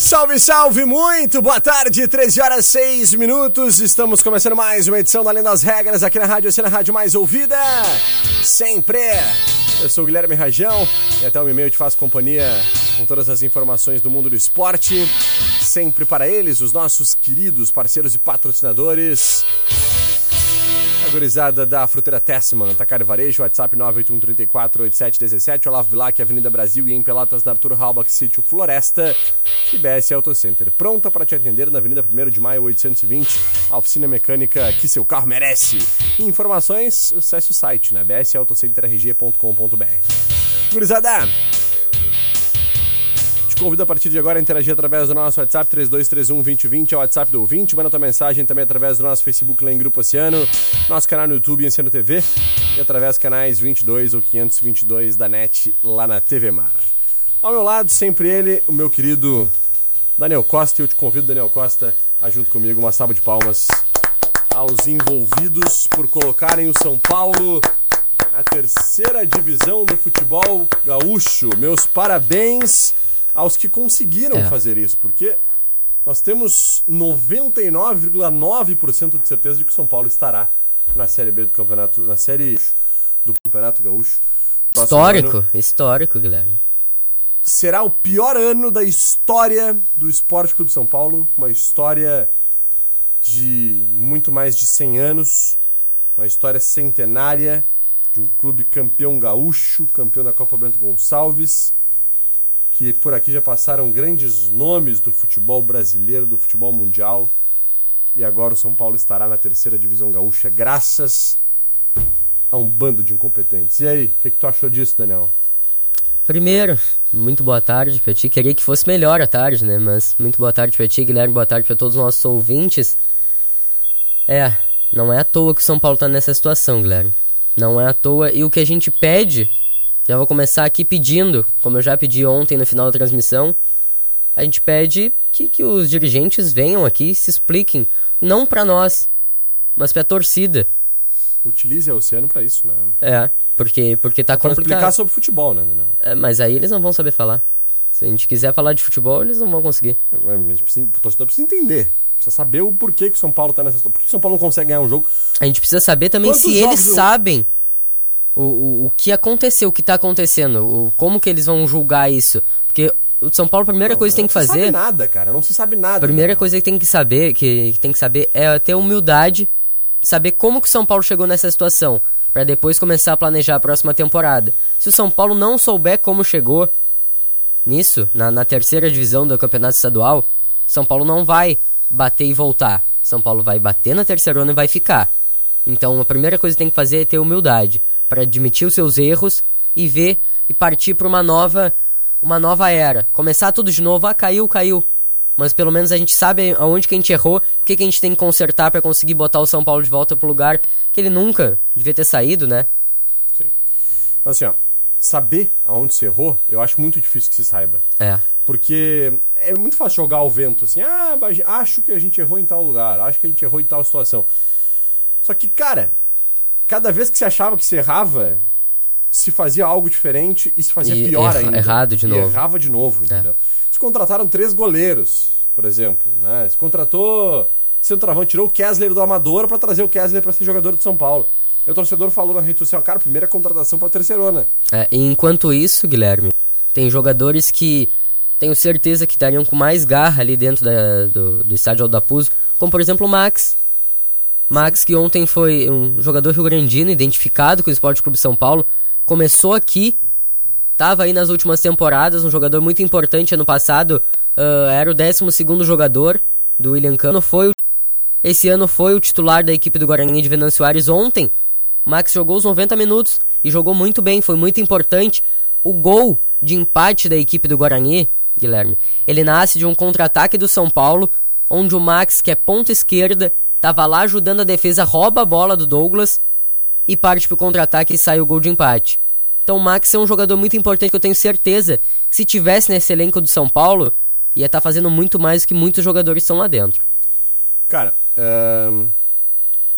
Salve, salve, muito boa tarde, 13 horas 6 minutos. Estamos começando mais uma edição da Além das Regras aqui na Rádio Oceana, a rádio mais ouvida. Sempre. Eu sou o Guilherme Rajão e até o e-mail eu te faço companhia com todas as informações do mundo do esporte. Sempre para eles, os nossos queridos parceiros e patrocinadores. Gurizada da Fruteira Tessman, Tacar Varejo, WhatsApp 981348717, Olavo Bilac, Avenida Brasil e em Pelotas, na Arthur Halbach, Sítio Floresta e BS Auto Center. Pronta para te atender na Avenida 1 de Maio 820, a oficina mecânica que seu carro merece. Informações, acesse o site, né? bsautocenterrg.com.br. Gurizada, Convido a partir de agora a interagir através do nosso WhatsApp 3231 2020, é o WhatsApp do ouvinte. Manda tua mensagem também através do nosso Facebook lá em Grupo Oceano, nosso canal no YouTube Enceno TV e através canais 22 ou 522 da NET lá na TV Mar. Ao meu lado, sempre ele, o meu querido Daniel Costa. E eu te convido, Daniel Costa, a junto comigo uma salva de palmas aos envolvidos por colocarem o São Paulo na terceira divisão do futebol gaúcho. Meus parabéns aos que conseguiram É. fazer isso, porque nós temos 99,9% de certeza de que o São Paulo estará na Série B do campeonato, na Série do Campeonato Gaúcho. Histórico, ano histórico, Guilherme. será o pior ano da história do Esporte Clube São Paulo, uma história de muito mais de 100 anos, uma história centenária de um clube campeão gaúcho, campeão da Copa Bento Gonçalves, que por aqui já passaram grandes nomes do futebol brasileiro, do futebol mundial. E agora o São Paulo estará na terceira divisão gaúcha, graças a um bando de incompetentes. E aí, o que, que tu achou disso, Daniel? Primeiro, muito boa tarde pra ti. Queria que fosse melhor a tarde, né? Mas muito boa tarde pra ti, Guilherme. Boa tarde pra todos os nossos ouvintes. É, não é à toa que o São Paulo tá nessa situação, Guilherme. Não é à toa. E o que a gente pede, já vou começar aqui pedindo, como eu já pedi ontem no final da transmissão, a gente pede que, que os dirigentes venham aqui e se expliquem. Não pra nós, mas pra torcida. Utilize a Oceano pra isso, né? É, porque, porque tá Pra complicado. explicar sobre futebol, né, Daniel? É, mas aí eles não vão saber falar. Se a gente quiser falar de futebol, eles não vão conseguir. A gente precisa, o torcedor precisa entender. Precisa saber o porquê que o São Paulo tá nessa situação. Por que o São Paulo não consegue ganhar um jogo? A gente precisa saber também Quantos se eles o- sabem o, o, o que aconteceu, o que tá acontecendo, o, como que eles vão julgar isso. Porque o São Paulo, a primeira coisa que tem não que se sabe fazer. nada, cara. Não se sabe nada. A primeira Daniel. coisa que tem que saber, que, que tem que saber é ter humildade, saber como que o São Paulo chegou nessa situação, Pra depois começar a planejar a próxima temporada. Se o São Paulo não souber como chegou nisso, na, na terceira divisão do Campeonato Estadual, São Paulo não vai bater e voltar. São Paulo vai bater na terceira e vai ficar. Então a primeira coisa que tem que fazer é ter humildade para admitir os seus erros e ver e partir para uma nova uma nova era. Começar tudo de novo, ah, caiu, caiu. Mas pelo menos a gente sabe aonde que a gente errou, o que, que a gente tem que consertar para conseguir botar o São Paulo de volta pro lugar que ele nunca devia ter saído, né? Sim. Então, assim, ó, saber aonde se errou, eu acho muito difícil que se saiba. É. Porque é muito fácil jogar ao vento, assim, ah, mas acho que a gente errou em tal lugar, acho que a gente errou em tal situação. Só que, cara, cada vez que se achava que se errava, se fazia algo diferente e se fazia E pior erra- ainda. errado de E novo. É. errava de novo, entendeu? Se contrataram três goleiros, por exemplo, né? Se contratou centroavante, tirou o Kessler do Amador pra trazer o Kessler pra ser jogador do São Paulo. E o torcedor falou na rede social, cara, primeira contratação pra terceirona. É, e enquanto isso, Guilherme, tem jogadores que tenho certeza que estariam com mais garra ali dentro da, do, do estádio Aldapuzo, como por exemplo o Max. Max, que ontem foi um jogador rio-grandino, identificado com o Esporte Clube São Paulo, começou aqui, estava aí nas últimas temporadas, um jogador muito importante ano passado, uh, era o 12 jogador do William Cano, foi esse ano foi o titular da equipe do Guarani de Venâncio Aires ontem. Max jogou os 90 minutos e jogou muito bem, foi muito importante. O gol de empate da equipe do Guarani, Guilherme, ele nasce de um contra-ataque do São Paulo, onde o Max, que é ponta esquerda, estava lá ajudando a defesa, rouba a bola do Douglas e parte pro contra-ataque e sai o gol de empate. Então o Max é um jogador muito importante que eu tenho certeza que se tivesse nesse elenco do São Paulo, ia estar tá fazendo muito mais do que muitos jogadores estão lá dentro. Cara,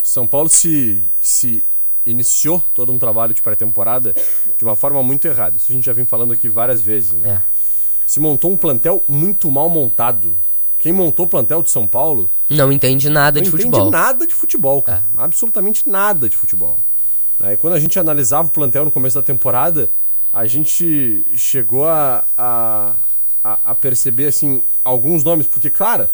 São Paulo se, se iniciou todo um trabalho de pré-temporada de uma forma muito errada. Isso a gente já vem falando aqui várias vezes. Né? É. Se montou um plantel muito mal montado. Quem montou o plantel de São Paulo. Não entende nada não de entende futebol. nada de futebol, cara. É. Absolutamente nada de futebol. Né? E quando a gente analisava o plantel no começo da temporada, a gente chegou a, a, a, perceber assim, alguns nomes, porque, claro,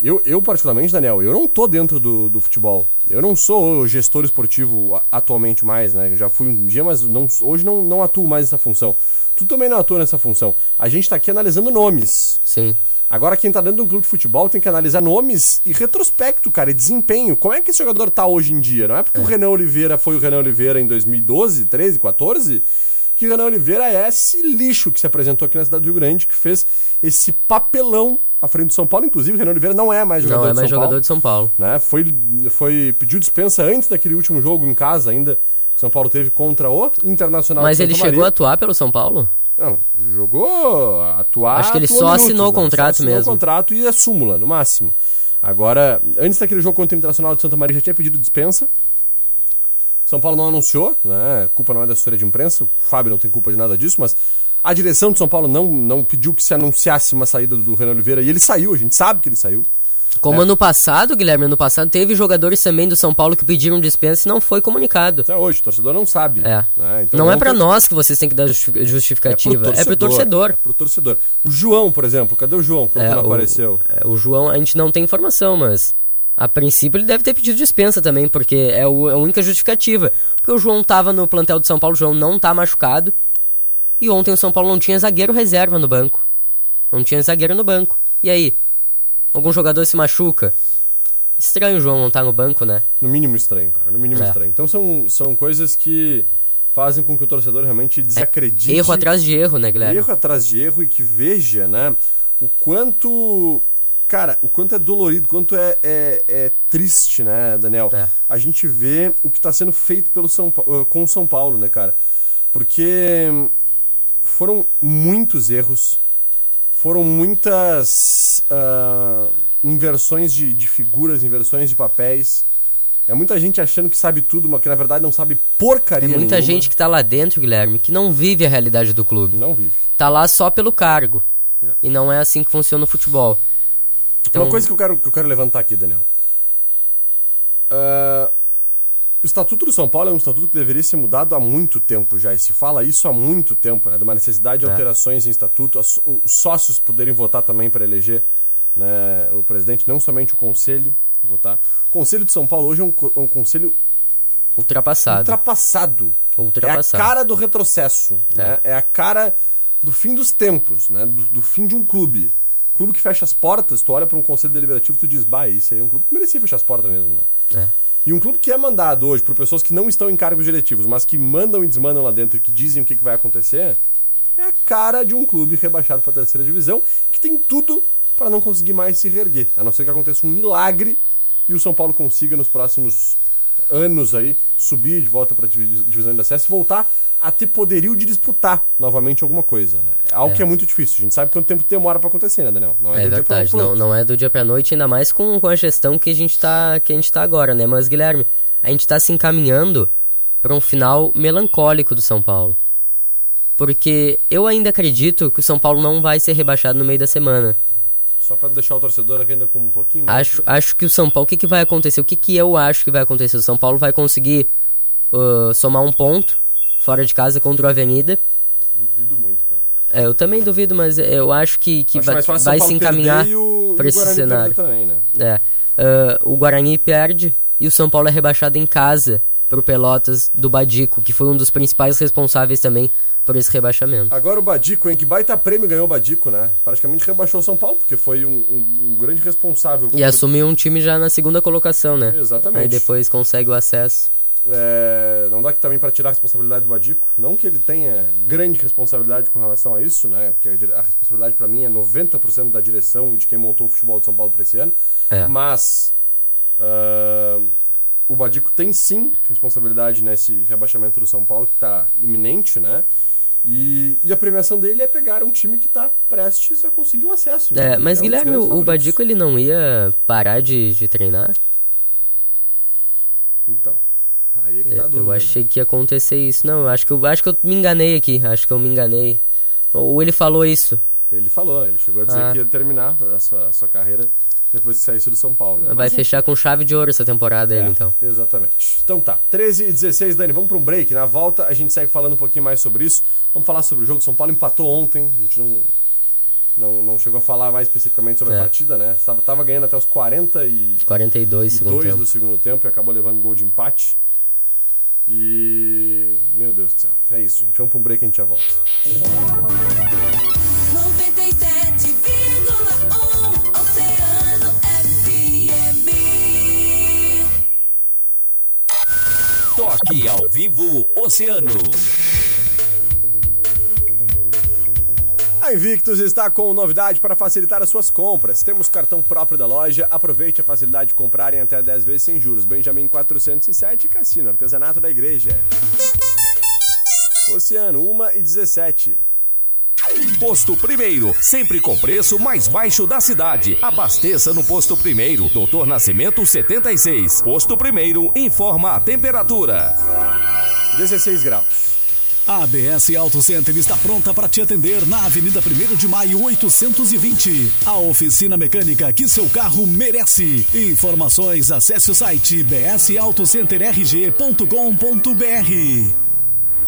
eu, eu, particularmente, Daniel, eu não tô dentro do, do futebol. Eu não sou gestor esportivo atualmente mais, né? Eu já fui um dia, mas não, hoje não, não atuo mais nessa função. Tu também não atua nessa função. A gente tá aqui analisando nomes. Sim. Agora, quem tá dentro de um clube de futebol tem que analisar nomes e retrospecto, cara, e desempenho. Como é que esse jogador tá hoje em dia? Não é porque é. o Renan Oliveira foi o Renan Oliveira em 2012, 13, 14 que o Renan Oliveira é esse lixo que se apresentou aqui na cidade do Rio Grande, que fez esse papelão à frente do São Paulo. Inclusive, o Renan Oliveira não é mais jogador não é mais de São jogador Paulo. de São Paulo. Né? Foi, foi, pediu dispensa antes daquele último jogo em casa ainda, que o São Paulo teve contra o Internacional Mas ele Santa chegou a Maria. atuar pelo São Paulo? Não, jogou, atuar. Acho que ele só minutos, assinou o né? contrato assinou mesmo. o contrato e é súmula, no máximo. Agora, antes daquele jogo contra o Internacional de Santa Maria, já tinha pedido dispensa. São Paulo não anunciou, né? A culpa não é da assessoria de imprensa, o Fábio não tem culpa de nada disso, mas a direção de São Paulo não, não pediu que se anunciasse uma saída do Renan Oliveira e ele saiu, a gente sabe que ele saiu. Como É. ano passado, Guilherme, ano passado teve jogadores também do São Paulo que pediram dispensa e não foi comunicado. Até hoje, o torcedor não sabe. É. né? Então, não é pra nós que vocês têm que dar justi- justificativa, é pro torcedor. É pro torcedor. O João, por exemplo, cadê o João? Que É, não o- apareceu. é, o João, a gente não tem informação, mas a princípio ele deve ter pedido dispensa também, porque é, o- é a única justificativa. Porque o João tava no plantel de São Paulo, o João não tá machucado. E ontem o São Paulo não tinha zagueiro reserva no banco. Não tinha zagueiro no banco. E aí? Algum jogador se machuca? Estranho o João não tá no banco, né? No mínimo estranho, cara. No mínimo É. estranho. Então são, são coisas que fazem com que o torcedor realmente desacredite. Erro atrás de erro, né, Guilherme? erro atrás de erro e que veja, né, o quanto. Cara, o quanto é dolorido, o quanto é, é, é triste, né, Daniel? É. A gente vê o que está sendo feito pelo São, uh, com o São Paulo, né, cara? Porque foram muitos erros, foram muitas ah, inversões de, de figuras, inversões de papéis. É muita gente achando que sabe tudo, mas que na verdade não sabe porcaria É muita nenhuma. gente que tá lá dentro, Guilherme, que não vive a realidade do clube. Não vive. Tá lá só pelo cargo. É. E não é assim que funciona o futebol. Então, Uma coisa que eu quero, que eu quero levantar aqui, Daniel. Ah, o Estatuto do São Paulo é um estatuto que deveria ser mudado há muito tempo já. E se fala isso há muito tempo, né? De uma necessidade de É. alterações em estatuto. os sócios poderem votar também para eleger né, o presidente, não somente o conselho votar. O Conselho de São Paulo hoje é um, co- um conselho ultrapassado. ultrapassado. Ultrapassado. É a cara do retrocesso. Né? É a cara do fim dos tempos, né? do, do fim de um clube. Clube que fecha as portas, tu olha para um conselho deliberativo e tu diz, bah, isso aí é um clube que merecia fechar as portas mesmo, né? É. E um clube que é mandado hoje por pessoas que não estão em cargos diretivos, mas que mandam e desmandam lá dentro e que dizem o que, vai acontecer, é a cara de um clube rebaixado para a terceira divisão, que tem tudo para não conseguir mais se reerguer. A não ser que aconteça um milagre e o São Paulo consiga nos próximos anos aí subir de volta para a divisão de acesso e voltar a ter poderio de disputar novamente alguma coisa, né? É algo É. que é muito difícil. A gente sabe quanto tempo demora para acontecer, né, Daniel? Não É do dia verdade, não, não é do dia pra noite, ainda mais com, com a gestão que a gente tá, que a gente tá agora, né? Mas, Guilherme, a gente tá se encaminhando para um final melancólico do São Paulo. Porque eu ainda acredito que o São Paulo não vai ser rebaixado no meio da semana. Só para deixar o torcedor ainda com um pouquinho mais. Acho, acho que o São Paulo, o que, que vai acontecer? O que, que eu acho que vai acontecer? O São Paulo vai conseguir uh, somar um ponto fora de casa contra o Avenida. Duvido muito, cara. É, eu também duvido, mas eu acho que, que Acho vai, vai se encaminhar para esse cenário. também, né? É. Uh, o Guarani perde e o São Paulo é rebaixado em casa pro Pelotas do Badico, que foi um dos principais responsáveis também por esse rebaixamento. Agora o Badico, hein? Que baita prêmio ganhou o Badico, né? Praticamente rebaixou o São Paulo, porque foi um, um- um grande responsável. E assumiu um time já na segunda colocação, né? Exatamente. Aí depois consegue o acesso. É, não dá que também para tirar a responsabilidade do Badico. Não que ele tenha grande responsabilidade com relação a isso, né? Porque a, a responsabilidade para mim é 90% da direção de quem montou o futebol de São Paulo para esse ano. É. Mas ah, o Badico tem sim responsabilidade nesse rebaixamento do São Paulo, que está iminente, né? E, e a premiação dele é pegar um time que está prestes a conseguir o acesso. É, né? mas um dos Guilherme, o. Badico ele não ia parar de, de treinar? Então, aí é que É, tá a dúvida, eu né? achei que ia acontecer isso. Não, eu acho que eu acho que eu me enganei aqui. Acho que eu me enganei. Ou ele falou isso. Ele falou, ele chegou a dizer Ah. que ia terminar a sua, a sua carreira depois que saísse do São Paulo. né? Vai Mas, fechar com chave de ouro essa temporada é, ele, então. Exatamente. Então tá, 13 e 16, Dani, vamos para um break. Na volta a gente segue falando um pouquinho mais sobre isso. Vamos falar sobre o jogo. São Paulo empatou ontem, a gente não, não, não chegou a falar mais especificamente sobre a É. partida, né? Tava, tava ganhando até os 42 42 segundo tempo. do segundo tempo e acabou levando gol de empate. E. Meu Deus do céu. É isso, gente. Vamos para um break e a gente já volta. Toque ao vivo Oceano. A Invictus está com novidade para facilitar as suas compras. Temos cartão próprio da loja. Aproveite a facilidade de comprar em até 10 vezes sem juros. Benjamin 407, Cassino, artesanato da igreja. Oceano, 1 e 17. Posto Primeiro, sempre com preço mais baixo da cidade. Abasteça no Posto Primeiro, Doutor Nascimento 76. Posto Primeiro, informa a temperatura. 16 graus. A ABS Auto Center está pronta para te atender na Avenida 1 de Maio 820. A oficina mecânica que seu carro merece. Informações, acesse o site bsautocenterrg.com.br.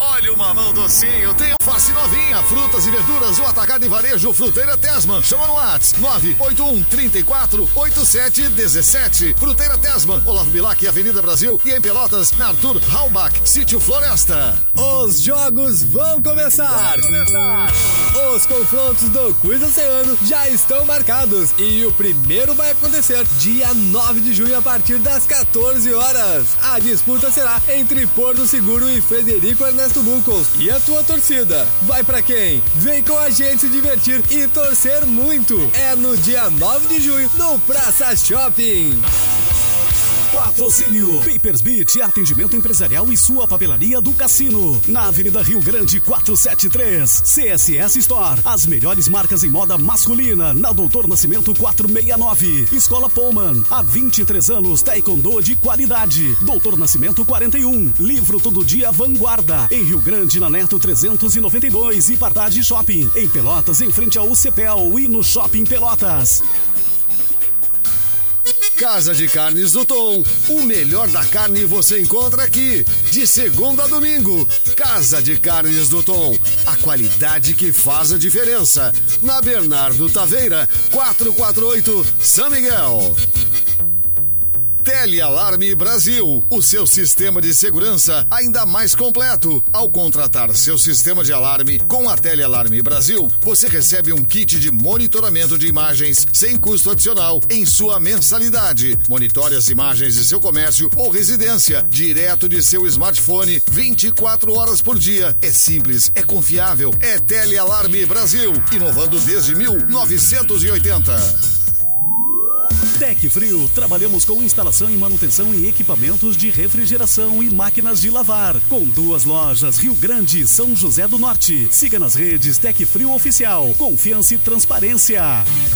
Olha o mamão docinho, tem alface novinha, frutas e verduras, o atacado e varejo Fruteira Tesman. Chama no Whats 981 34 87 17. Fruteira Tesman, Olavo Bilac, Avenida Brasil e em Pelotas, na Arthur Halbach, Sítio Floresta. Os jogos vão começar! Os confrontos do Quiz Oceano já estão marcados e o primeiro vai acontecer dia 9 de junho a partir das 14 horas. A disputa será entre Porto Seguro e Frederico Ernesto Bucos. E a tua torcida? Vai pra quem? Vem com a gente se divertir e torcer muito. É no dia 9 de junho no Praça Shopping. Patrocínio Papers Beat, atendimento empresarial e sua papelaria do cassino. Na Avenida Rio Grande 473. CSS Store. As melhores marcas em moda masculina. Na Doutor Nascimento 469. Escola Pullman. Há 23 anos, taekwondo de qualidade. Doutor Nascimento 41. Livro Todo Dia Vanguarda. Em Rio Grande, na Neto 392. E Pardade Shopping. Em Pelotas, em frente ao UCPEL e no Shopping Pelotas. Casa de Carnes do Tom. O melhor da carne você encontra aqui. De segunda a domingo. Casa de Carnes do Tom. A qualidade que faz a diferença. Na Bernardo Taveira, 448, São Miguel. Telealarme Brasil, o seu sistema de segurança ainda mais completo. Ao contratar seu sistema de alarme com a Telealarme Brasil, você recebe um kit de monitoramento de imagens sem custo adicional em sua mensalidade. Monitore as imagens de seu comércio ou residência direto de seu smartphone 24 horas por dia. É simples, é confiável, é Telealarme Brasil, inovando desde 1980. Tec Frio, trabalhamos com instalação e manutenção em equipamentos de refrigeração e máquinas de lavar. Com duas lojas, Rio Grande e São José do Norte. Siga nas redes Tec Frio Oficial. Confiança e transparência.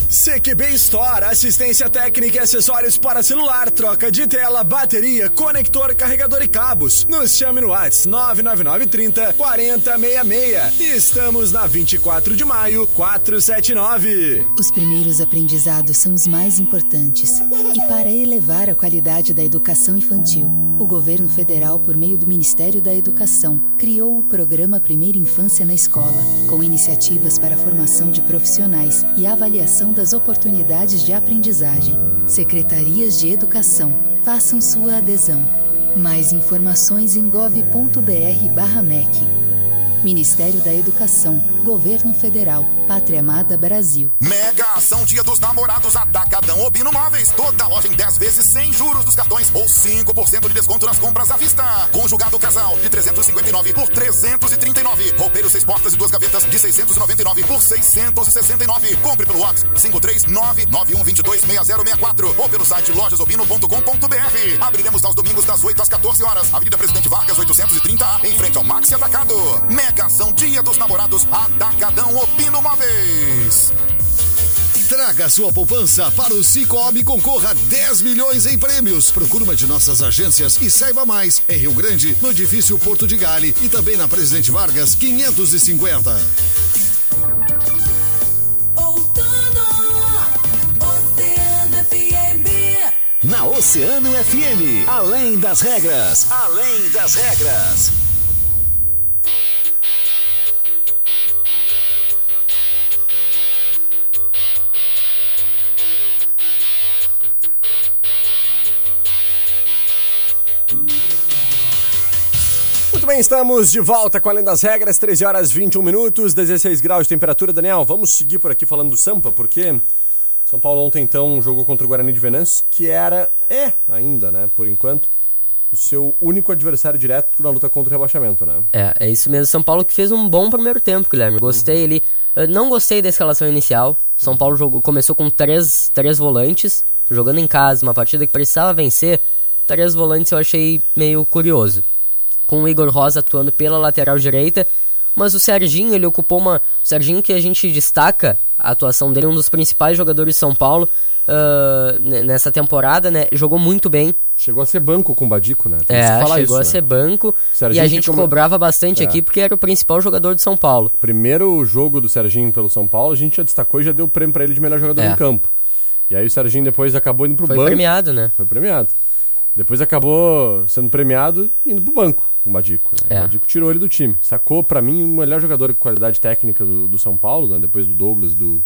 CQB Store, assistência técnica e acessórios para celular, troca de tela, bateria, conector, carregador e cabos. Nos chame no WhatsApp 99930 4066. Estamos na 24 de maio, 479. Os primeiros aprendizados são os mais importantes. E para elevar a qualidade da educação infantil, o governo federal, por meio do Ministério da Educação, criou o programa Primeira Infância na Escola, com iniciativas para a formação de profissionais e avaliação das oportunidades de aprendizagem. Secretarias de Educação, façam sua adesão. Mais informações em gov.br/mec. Ministério da Educação, Governo Federal, Pátria Amada Brasil. Mega ação Dia dos Namorados Atacadão Obino Móveis. Toda loja em 10 vezes sem juros dos cartões ou 5% de desconto nas compras à vista. Conjugado casal de 359 por 339. Roupeiro seis portas e duas gavetas de 699 por 669. Compre pelo WhatsApp 53991226064 ou pelo site lojasobino.com.br. Abriremos aos domingos das 8 às 14 horas. Avenida Presidente Vargas 830 em frente ao Maxi Atacado. Mega ação Dia dos Namorados Atacadão Opino Móveis. Traga sua poupança para o Cicobi e concorra a 10 milhões em prêmios. Procure uma de nossas agências e saiba mais. Em Rio Grande, no edifício Porto de Gale e também na Presidente Vargas 550. Outono, Oceano FM. Na Oceano FM, além das regras, além das regras. Muito bem, estamos de volta com Além das Regras, 13 horas 21 minutos, 16 graus de temperatura. Daniel, vamos seguir por aqui falando do Sampa, porque São Paulo ontem então jogou contra o Guarani de Venâncio, que era, é ainda, né, por enquanto, o seu único adversário direto na luta contra o rebaixamento, né? É, é isso mesmo. São Paulo que fez um bom primeiro tempo, Guilherme. Gostei ali. Eu não gostei da escalação inicial. São Paulo jogou, começou com três, três volantes, jogando em casa, uma partida que precisava vencer. Três volantes eu achei meio curioso. Com o Igor Rosa atuando pela lateral direita. Mas o Serginho, ele ocupou uma. O Serginho que a gente destaca a atuação dele, um dos principais jogadores de São Paulo n- nessa temporada, né? Jogou muito bem. Chegou a ser banco com o Badico, né? Tem É, chegou isso, a né? ser banco. Serginho e a gente come- cobrava bastante É. aqui porque era o principal jogador de São Paulo. Primeiro jogo do Serginho pelo São Paulo, a gente já destacou e já deu o prêmio pra ele de melhor jogador É. em campo. E aí o Serginho depois acabou indo pro Foi banco. premiado, né? Foi premiado. Depois acabou sendo premiado indo pro banco o Badico. Né? É. O Badico tirou ele do time. Sacou, pra mim, o melhor jogador com qualidade técnica do, do São Paulo, né? depois do Douglas, do,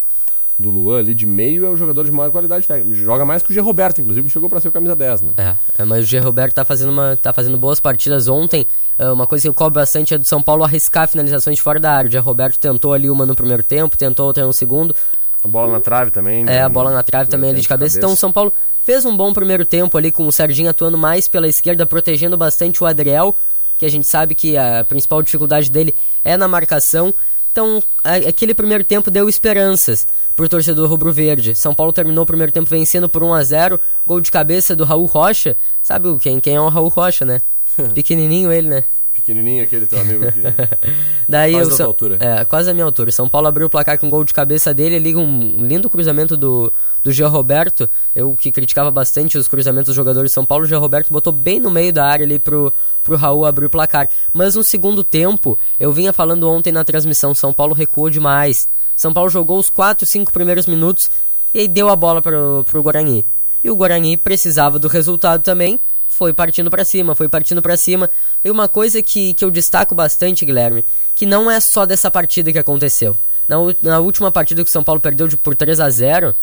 do Luan ali de meio, é o jogador de maior qualidade técnica. Joga mais que o G. Roberto, inclusive, que chegou pra ser o camisa 10, né? É, é, mas o G. Roberto tá fazendo, uma, tá fazendo boas partidas ontem. é, uma coisa que eu cobro bastante é do São Paulo arriscar finalizações de fora da área. O G. Roberto tentou ali uma no primeiro tempo, tentou outra no segundo. A bola na trave também. É, né? a bola na trave também ali de cabeça. Então o São Paulo fez um bom primeiro tempo ali com o Serginho atuando mais pela esquerda, protegendo bastante o Adriel, que a gente sabe que a principal dificuldade dele é na marcação. Então, aquele primeiro tempo deu esperanças pro torcedor rubro-verde. São Paulo terminou o primeiro tempo vencendo por 1 a 0 gol de cabeça do Raul Rocha. Sabe o- quem, quem é o Raul Rocha, né? Pequenininho ele, né? Pequenininho aquele teu amigo aqui. Daí Quase o da altura. É, quase a minha altura. São Paulo abriu o placar com um gol de cabeça dele, ali um lindo cruzamento do, do Jean Roberto. Eu que criticava bastante os cruzamentos dos jogadores de São Paulo, o Jean Roberto botou bem no meio da área ali pro, pro Raul abrir o placar. Mas no segundo tempo, eu vinha falando ontem na transmissão, São Paulo recuou demais. São Paulo jogou os 4, 5 primeiros minutos e aí deu a bola pro, pro Guarani. E o Guarani precisava do resultado também, foi partindo pra cima, foi partindo pra cima. E uma coisa que, que eu destaco bastante, Guilherme, que não é só dessa partida que aconteceu. Na, na última partida que o São Paulo perdeu de, por 3 a 0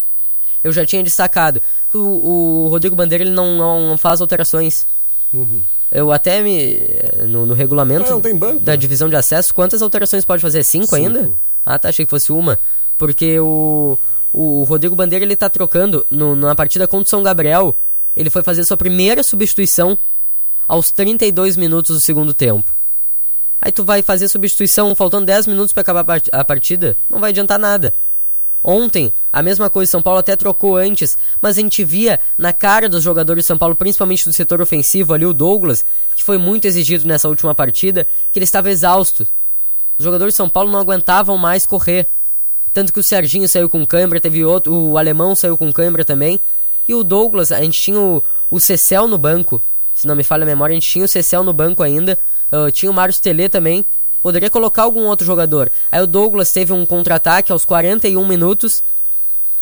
eu já tinha destacado que o, o Rodrigo Bandeira ele não, não faz alterações. Eu até me. No, no regulamento Ah, não banco, da né? divisão de acesso, quantas alterações pode fazer? Cinco, Cinco. ainda? Ah, tá, achei que fosse uma. Porque o, o Rodrigo Bandeira ele tá trocando no, na partida contra o São Gabriel. Ele foi fazer sua primeira substituição aos 32 minutos do segundo tempo. Aí tu vai fazer substituição faltando 10 minutos para acabar a part- a partida, não vai adiantar nada. Ontem, a mesma coisa, São Paulo até trocou antes, mas a gente via na cara dos jogadores de São Paulo, principalmente do setor ofensivo ali, o Douglas, que foi muito exigido nessa última partida, que ele estava exausto. Os jogadores de São Paulo não aguentavam mais correr. Tanto que o Serginho saiu com câimbra, teve outro, o alemão saiu com câimbra também. E o Douglas, a gente tinha o, o Cecel no banco. Se não me falha a memória, a gente tinha o Cecel no banco ainda. ah, tinha o Mário Telê também. Poderia colocar algum outro jogador. Aí o Douglas teve um contra-ataque aos 41 minutos.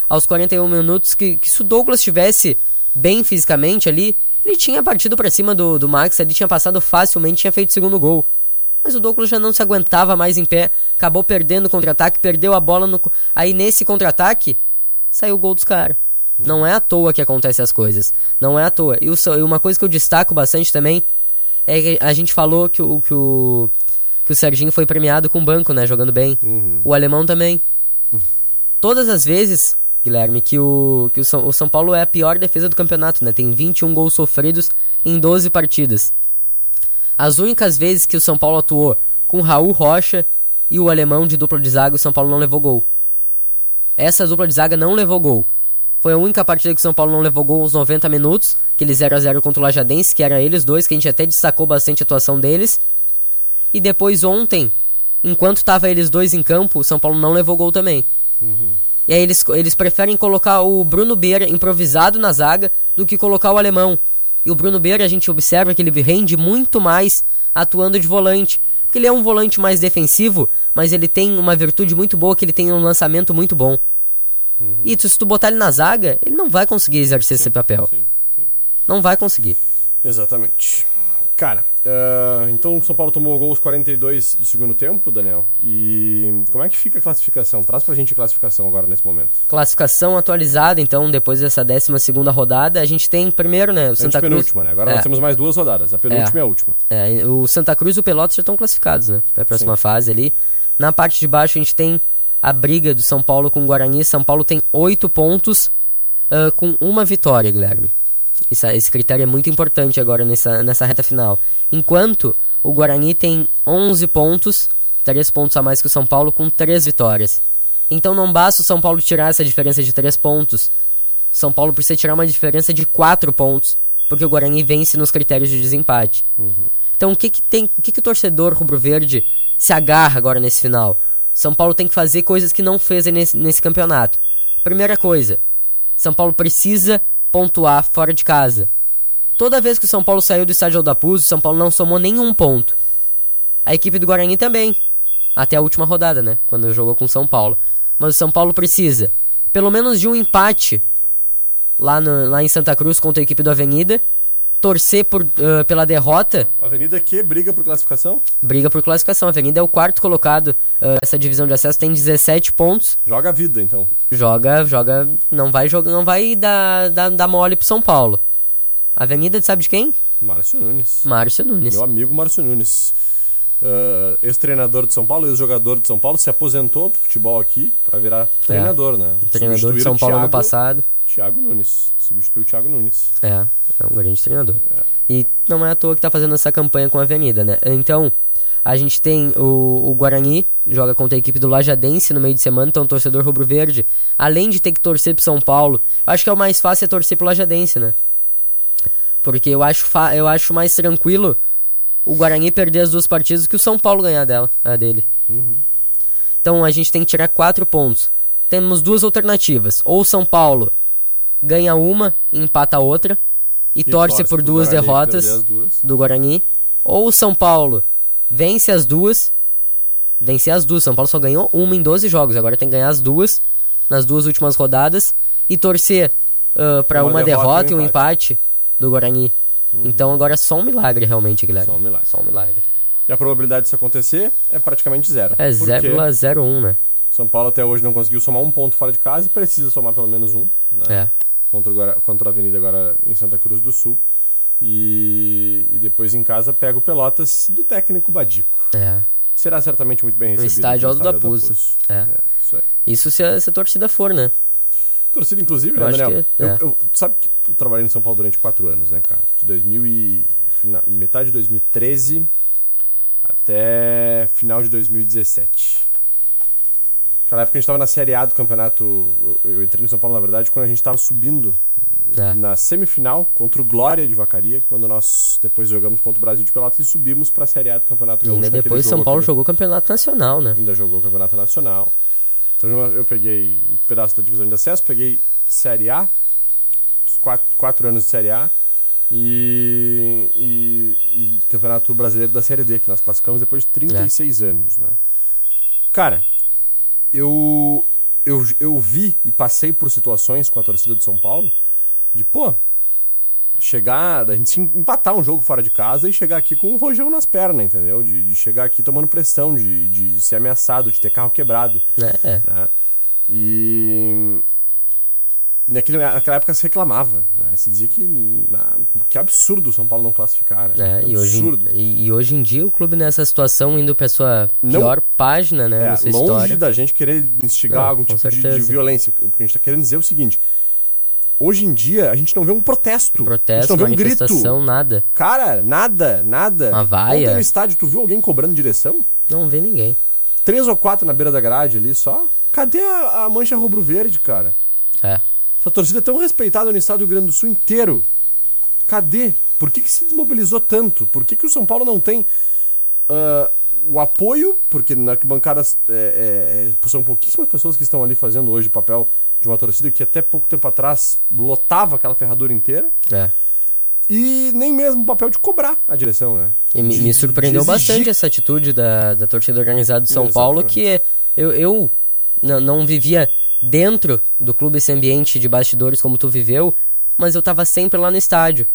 aos 41 minutos que, que se o Douglas estivesse bem fisicamente ali, ele tinha partido pra cima do, do Max, ele tinha passado facilmente, tinha feito o segundo gol. Mas o Douglas já não se aguentava mais em pé, acabou perdendo o contra-ataque, perdeu a bola no. Aí nesse contra-ataque, saiu o gol dos caras. Não é à toa que acontecem as coisas. Não é à toa. E, o e uma coisa que eu destaco bastante também é que a gente falou que o, que o, que o Serginho foi premiado com o banco, né? Jogando bem. O alemão também. Todas as vezes, Guilherme, que, o, que o, São, o São Paulo é a pior defesa do campeonato, né? Tem 21 gols sofridos em 12 partidas. As únicas vezes que o São Paulo atuou com Raul Rocha e o alemão de dupla de zaga, o São Paulo não levou gol. Essa dupla de zaga não levou gol. Foi a única partida que o São Paulo não levou gol aos 90 minutos, aquele 0x0 contra o Lajadense, que era eles dois, que a gente até destacou bastante a atuação deles. E depois ontem, enquanto tava eles dois em campo, o São Paulo não levou gol também. E aí eles, eles preferem colocar o Bruno Beira improvisado na zaga do que colocar o alemão. E o Bruno Beira a gente observa que ele rende muito mais atuando de volante. Porque ele é um volante mais defensivo, mas ele tem uma virtude muito boa, que ele tem um lançamento muito bom. E se tu botar ele na zaga, ele não vai conseguir exercer esse papel. Sim, sim. Não vai conseguir. Exatamente. Cara, ah, então o São Paulo tomou gol aos 42 do segundo tempo, Daniel. E como é que fica a classificação? Traz pra gente a classificação agora nesse momento. Classificação atualizada, então, depois dessa 12 segunda rodada, a gente tem primeiro, né, o Santa Cruz. penúltima, né? Agora É. nós temos mais duas rodadas. A penúltima é, a última. É, o Santa Cruz e o Pelotas já estão classificados, né? Pra próxima fase ali. Na parte de baixo a gente tem a briga do São Paulo com o Guarani. São Paulo tem oito pontos ah, com uma vitória, Guilherme. Isso- esse critério é muito importante agora nessa, nessa reta final. Enquanto o Guarani tem 11 pontos, 3 pontos a mais que o São Paulo, com 3 vitórias. Então não basta o São Paulo tirar essa diferença de 3 pontos. São Paulo precisa tirar uma diferença de 4 pontos, porque o Guarani vence nos critérios de desempate. Então o que que tem, o que que o torcedor rubro-verde se agarra agora nesse final? São Paulo tem que fazer coisas que não fez nesse, nesse campeonato. Primeira coisa, São Paulo precisa pontuar fora de casa. Toda vez que o São Paulo saiu do estádio Aldapuzo, o São Paulo não somou nenhum ponto. A equipe do Guarani também. Até a última rodada, né? Quando jogou com o São Paulo. Mas o São Paulo precisa pelo menos de um empate lá, no- lá em Santa Cruz contra a equipe do Avenida. Torcer por, ah, pela derrota A Avenida que briga por classificação? briga por classificação. A Avenida é o quarto colocado ah, essa divisão de acesso, tem 17 pontos. Joga a vida, então. Joga, joga, não vai jogar, não vai dar, dar, dar mole pro São Paulo. A Avenida, sabe de quem? Márcio Nunes. Márcio Nunes. Meu amigo Márcio Nunes. Ah, ex-treinador de São Paulo, ex-jogador de São Paulo, se aposentou do futebol aqui pra virar treinador, né? É. Treinador de São Paulo ano Thiago- passado. Thiago Nunes. Substituiu o Thiago Nunes. É, é um grande treinador. E não é à toa que tá fazendo essa campanha com a Avenida, né? Então, a gente tem o, o Guarani, joga contra a equipe do Lajadense no meio de semana, então o torcedor rubro-verde, além de ter que torcer pro São Paulo, acho que é o mais fácil é torcer pro Lajadense, né? Porque eu acho, eu acho mais tranquilo o Guarani perder as duas partidas que o São Paulo ganhar dela, a dele. Então a gente tem que tirar quatro pontos. Temos duas alternativas. Ou o São Paulo ganha uma e empata a outra. E, torce, por pro duas Guarani derrotas duas. do Guarani. Ou o São Paulo vence as duas. Vencer as duas. São Paulo só ganhou uma em 12 jogos. Agora tem que ganhar as duas nas duas últimas rodadas. E torcer ah, pra Uma uma, derrota derrota e um e um empate do Guarani. Então agora é só um milagre realmente, Guilherme. Só um milagre. Só um milagre. E a probabilidade disso acontecer é praticamente zero. É Porque 0,01, né? São Paulo até hoje não conseguiu somar um ponto fora de casa e precisa somar pelo menos um. Né? É. Contra, a Avenida agora em Santa Cruz do Sul. E, e depois em casa pega o Pelotas do técnico Badico. É. Será certamente muito bem No recebido. estádio no Aldo da. É. É, isso aí. Isso se a, se a torcida for, né? Torcida, inclusive, né, Daniel? que- Eu, é. eu- sabe que eu trabalhei em São Paulo durante quatro anos, né, cara? De 2000 e... metade de 2013 até final de 2017. Naquela época a gente tava na Série A do campeonato. Eu entrei em São Paulo, na verdade, quando a gente tava subindo É. na semifinal contra o Glória de Vacaria, quando nós depois jogamos contra o Brasil de Pelotas e subimos pra Série A do Campeonato E ainda depois São Paulo aquele- jogou campeonato nacional, né? ainda jogou o Campeonato Nacional. Então eu peguei um pedaço da divisão de acesso, peguei Série A, os quatro, quatro anos de Série A, e, e, e Campeonato Brasileiro da Série D, que nós classificamos depois de 36 anos, né? Cara, eu eu, eu vi e passei por situações com a torcida de São Paulo de, pô, chegar, a gente se empatar um jogo fora de casa e chegar aqui com um rojão nas pernas, entendeu? De, de chegar aqui tomando pressão, de, de ser ameaçado, de ter carro quebrado. É. né? E naquele, naquela época se reclamava, né? Se dizia que ah, que absurdo o São Paulo não classificar, né? É, e hoje, absurdo. em, e, e hoje em dia o clube nessa situação indo pra sua Não- pior página, né? É, longe história. da gente querer instigar Não, algum tipo de, de violência. O que a gente tá querendo dizer é o seguinte: hoje em dia a gente não vê um protesto. a gente Protesto, não vê um grito. nada. Cara, nada, nada. Uma vaia. Ontem no estádio, tu viu alguém cobrando direção? Não vê ninguém. Três ou quatro na beira da grade ali só. Cadê a, a mancha rubro-verde, cara? É. Essa torcida é tão respeitada no estado do Rio Grande do Sul inteiro. Cadê? Por que, que se desmobilizou tanto? Por que, que o São Paulo não tem ah, o apoio? Porque na arquibancada é, é, é, são pouquíssimas pessoas que estão ali fazendo hoje o papel de uma torcida que até pouco tempo atrás lotava aquela ferradura inteira. É. E nem mesmo o papel de cobrar a direção, né? Me, De- me de- surpreendeu bastante essa atitude da, da torcida organizada de São Exatamente. Paulo, que eu, eu não, não vivia dentro do clube esse ambiente de bastidores como tu viveu, mas eu tava sempre lá no estádio.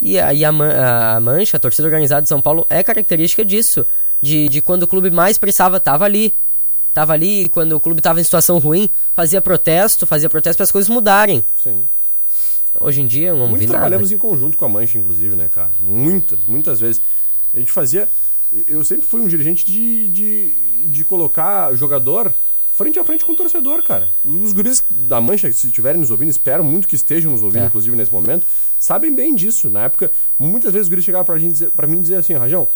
E aí a, a, Mancha, a torcida organizada de São Paulo, é característica disso. De, de quando o clube mais precisava, tava ali. Tava ali e quando o clube tava em situação ruim, fazia protesto, fazia protesto para as coisas mudarem. Sim. Hoje em dia não Muito trabalhamos nada. em conjunto com a Mancha, inclusive, né, cara? Muitas, muitas vezes. A gente fazia. Eu sempre fui um dirigente de, de, de colocar jogador frente a frente com o torcedor, cara. Os guris da Mancha, se estiverem nos ouvindo, espero muito que estejam nos ouvindo, É. inclusive, nesse momento, sabem bem disso. Na época, muitas vezes os guris chegavam pra, gente, pra mim e dizer assim, Rajão,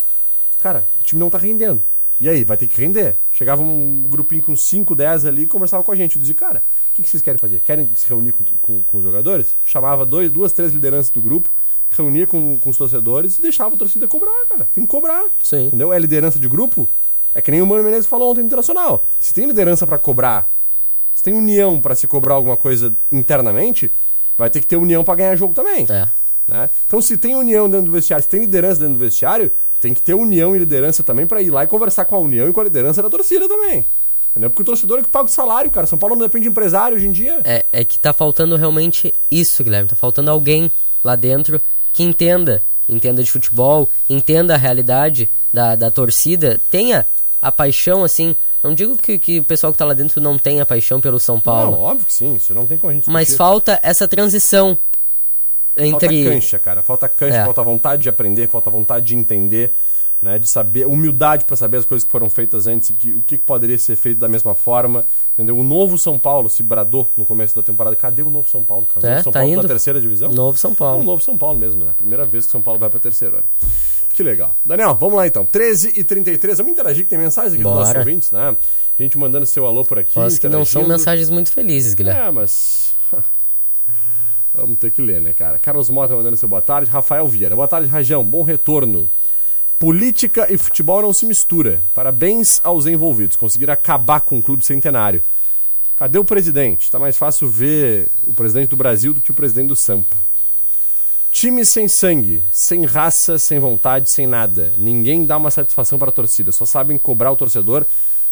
cara, o time não tá rendendo. E aí, vai ter que render. Chegava um grupinho com 5, 10 ali e conversava com a gente. Eu dizia, cara, o que, que vocês querem fazer? Querem se reunir com, com, com os jogadores? Chamava dois, duas, três lideranças do grupo, reunia com, com os torcedores e deixava a torcida cobrar, cara. Tem que cobrar. Sim. Entendeu? É liderança de grupo. É que nem o Mano Menezes falou ontem no Internacional. Se tem liderança pra cobrar, se tem união pra se cobrar alguma coisa internamente, vai ter que ter união pra ganhar jogo também. É. Né? Então, se tem união dentro do vestiário, se tem liderança dentro do vestiário, tem que ter união e liderança também pra ir lá e conversar com a união e com a liderança da torcida também. Entendeu? Porque o torcedor é que paga o salário, cara. São Paulo não depende de empresário hoje em dia. É, é que tá faltando realmente isso, Guilherme. Tá faltando alguém lá dentro que entenda. Entenda de futebol, entenda a realidade da, da torcida, tenha a paixão, assim. Não digo que, que o pessoal que tá lá dentro não tenha paixão pelo São Paulo. Não, óbvio que sim. Isso não tem como a gente mas discutir. falta essa transição entre. Falta cancha, cara. Falta cancha, É. falta vontade de aprender, falta vontade de entender, né? De saber, humildade pra saber as coisas que foram feitas antes e que, o que poderia ser feito da mesma forma, entendeu? O novo São Paulo se bradou no começo da temporada. Cadê o novo São Paulo, cara? O É, novo São tá Paulo indo. da terceira divisão? Novo São É um Paulo. novo São Paulo mesmo, né? Primeira vez que São Paulo vai pra terceiro ano. Que legal. Daniel, vamos lá então. 13 e 33 vamos interagir que tem mensagens aqui dos Bora. nossos ouvintes, né? Gente mandando seu alô por aqui. Posso que não são mensagens muito felizes, Guilherme. É, mas. Vamos ter que ler, né, cara? Carlos Mota mandando seu boa tarde. Rafael Vieira. Boa tarde, Rajão. Bom retorno. Política e futebol não se mistura. Parabéns aos envolvidos. Conseguiram acabar com o clube centenário. Cadê o presidente? Tá mais fácil ver o presidente do Brasil do que o presidente do Sampa. Time sem sangue, sem raça, sem vontade, sem nada. Ninguém dá uma satisfação para a torcida. Só sabem cobrar o torcedor,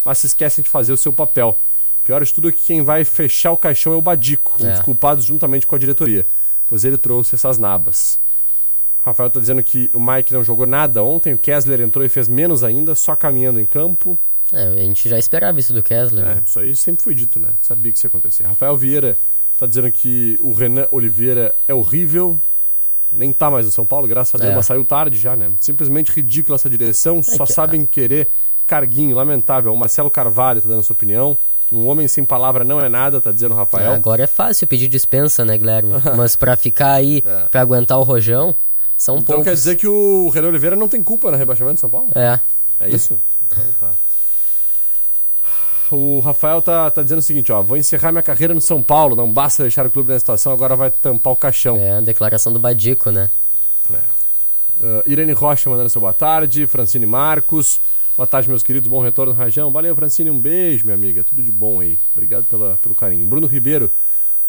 mas se esquecem de fazer o seu papel. Pior de tudo é que quem vai fechar o caixão é o Badico, um É. dos culpados juntamente com a diretoria, pois ele trouxe essas nabas. Rafael tá dizendo que o Mike não jogou nada ontem, o Kessler entrou e fez menos ainda, só caminhando em campo. É, a gente já esperava isso do Kessler. É, né? isso aí sempre foi dito, né? Sabia que isso ia acontecer. Rafael Vieira tá dizendo que o Renan Oliveira é horrível. Nem tá mais no São Paulo, graças a Deus, É. mas saiu tarde já, né? Simplesmente ridícula essa direção, só que- sabem querer carguinho, lamentável. O Marcelo Carvalho tá dando sua opinião. Um homem sem palavra não é nada, tá dizendo o Rafael. Agora é fácil pedir dispensa, né, Guilherme? Mas pra ficar aí, pra aguentar o rojão, são então poucos. quer dizer que o Renan Oliveira não tem culpa no rebaixamento de São Paulo? É. É isso? Então tá. O Rafael tá, tá dizendo o seguinte, ó, vou encerrar minha carreira no São Paulo, não basta deixar o clube nessa situação, agora vai tampar o caixão. É a declaração do Badico, né? Uh, Irene Rocha mandando seu boa tarde, Francine Marcos, boa tarde meus queridos, bom retorno Rajão, valeu Francine, um beijo minha amiga, tudo de bom aí, obrigado pela, pelo carinho. Bruno Ribeiro,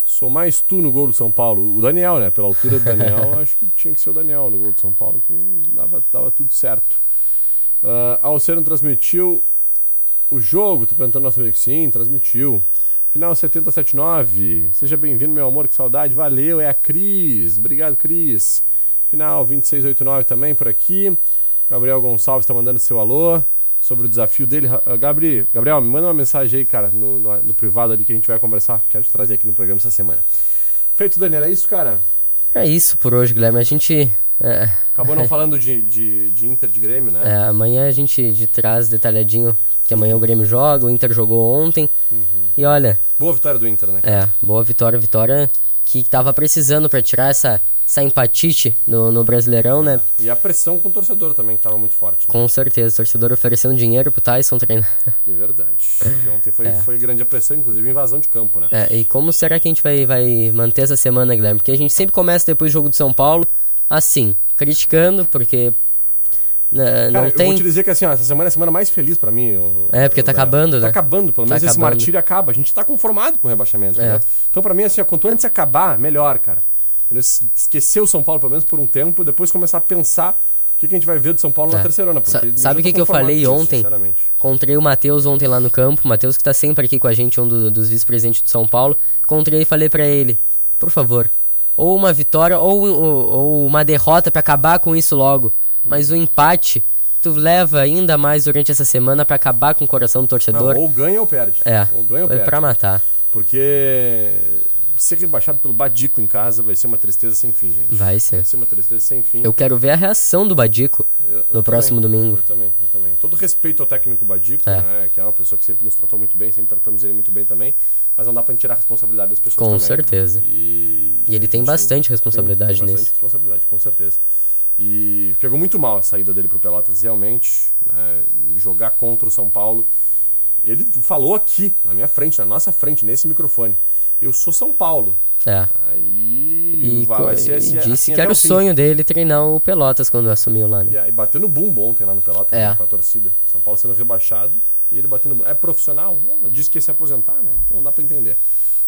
sou mais tu no gol do São Paulo, o Daniel né, pela altura do Daniel, acho que tinha que ser o Daniel no gol do São Paulo, que dava, dava tudo certo. Uh, Alceno transmitiu o jogo, tô perguntando nosso amigo, sim, transmitiu. Final 7079. Seja bem-vindo, meu amor, que saudade. Valeu, é a Cris. Obrigado, Cris. Final 2689 também por aqui. Gabriel Gonçalves está mandando seu alô sobre o desafio dele. Ah, Gabri, Gabriel, me manda uma mensagem aí, cara, no, no, no privado ali que a gente vai conversar. Quero te trazer aqui no programa essa semana. Feito, Daniel, é isso, cara? É isso por hoje, Guilherme. A gente. É, Acabou não falando de, de, de Inter de Grêmio, né? é, amanhã a gente de traz detalhadinho que amanhã o Grêmio joga, o Inter jogou ontem. E olha, Boa vitória do Inter, né? cara? é, boa vitória, vitória que tava precisando pra tirar essa, essa empatite no, no Brasileirão, né? E a pressão com o torcedor também, que tava muito forte. Né? Com certeza, o torcedor oferecendo dinheiro pro Tyson treinar. É verdade. Ontem foi, foi grande a pressão, inclusive invasão de campo, né? É, e como será que a gente vai, vai manter essa semana, Guilherme? Porque a gente sempre começa depois do jogo do São Paulo, assim, criticando, porque né, Cara, não eu tem. vou te dizer que assim, ó, essa semana é a semana mais feliz pra mim. o- É, porque o tá acabando, Tá né? acabando, pelo Tá menos esse acabando. martírio acaba. A gente tá conformado com o rebaixamento. É. né? Então, pra mim, assim, ó, quanto antes acabar, melhor, cara. Esquecer o São Paulo, pelo menos por um tempo, depois começar a pensar o que, que a gente vai ver do São Paulo na É. terceirona. Sa- porque sabe o que tô que eu falei ontem? Encontrei o Matheus ontem lá no campo, o Matheus que tá sempre aqui com a gente, um do- dos vice-presidentes de São Paulo. Encontrei e falei pra ele, por favor, ou uma vitória ou, ou- ou uma derrota pra acabar com isso logo. Mas o empate, tu leva ainda mais durante essa semana pra acabar com o coração do Não, torcedor. ou ganha ou perde. É, Ou ganha ou perde. pra matar. Porque ser rebaixado pelo Badico em casa vai ser uma tristeza sem fim, gente. Vai ser. Vai ser uma tristeza sem fim. Eu quero ver a reação do Badico Eu- no eu próximo também, domingo. Eu também, eu também. Todo respeito ao técnico Badico, É. né, que é uma pessoa que sempre nos tratou muito bem, sempre tratamos ele muito bem também, mas não dá pra gente tirar a responsabilidade das pessoas Com também, certeza. né? E, E ele tem bastante tem- responsabilidade tem bastante nisso. responsabilidade, com certeza. E pegou muito mal a saída dele pro Pelotas, realmente, né, jogar contra o São Paulo. Ele falou aqui, na minha frente, na nossa frente, nesse microfone, eu sou São Paulo. É. Aí E, vai, vai ser assim, disse assim que era até o fim. sonho dele treinar o Pelotas quando assumiu lá, né? E aí, bateu no bumbo ontem lá no Pelotas, É. com a torcida. São Paulo sendo rebaixado e ele batendo no bumbo. É profissional? Não, disse que ia se aposentar, né? Então dá pra entender.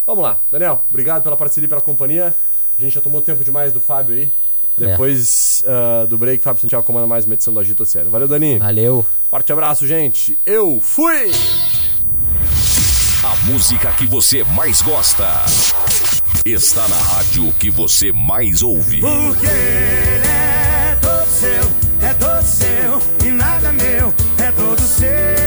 Vamos lá. Daniel, obrigado pela parceria e pela companhia. A gente já tomou tempo demais do Fábio aí. É. Depois ah, do break, Fábio Santiago comanda mais uma edição do Agito Oceano. Valeu, Dani. Valeu. Forte abraço, gente. Eu fui! A música que você mais gosta está na rádio que você mais ouve. Porque ele é todo seu, é todo seu, e nada meu, é todo seu.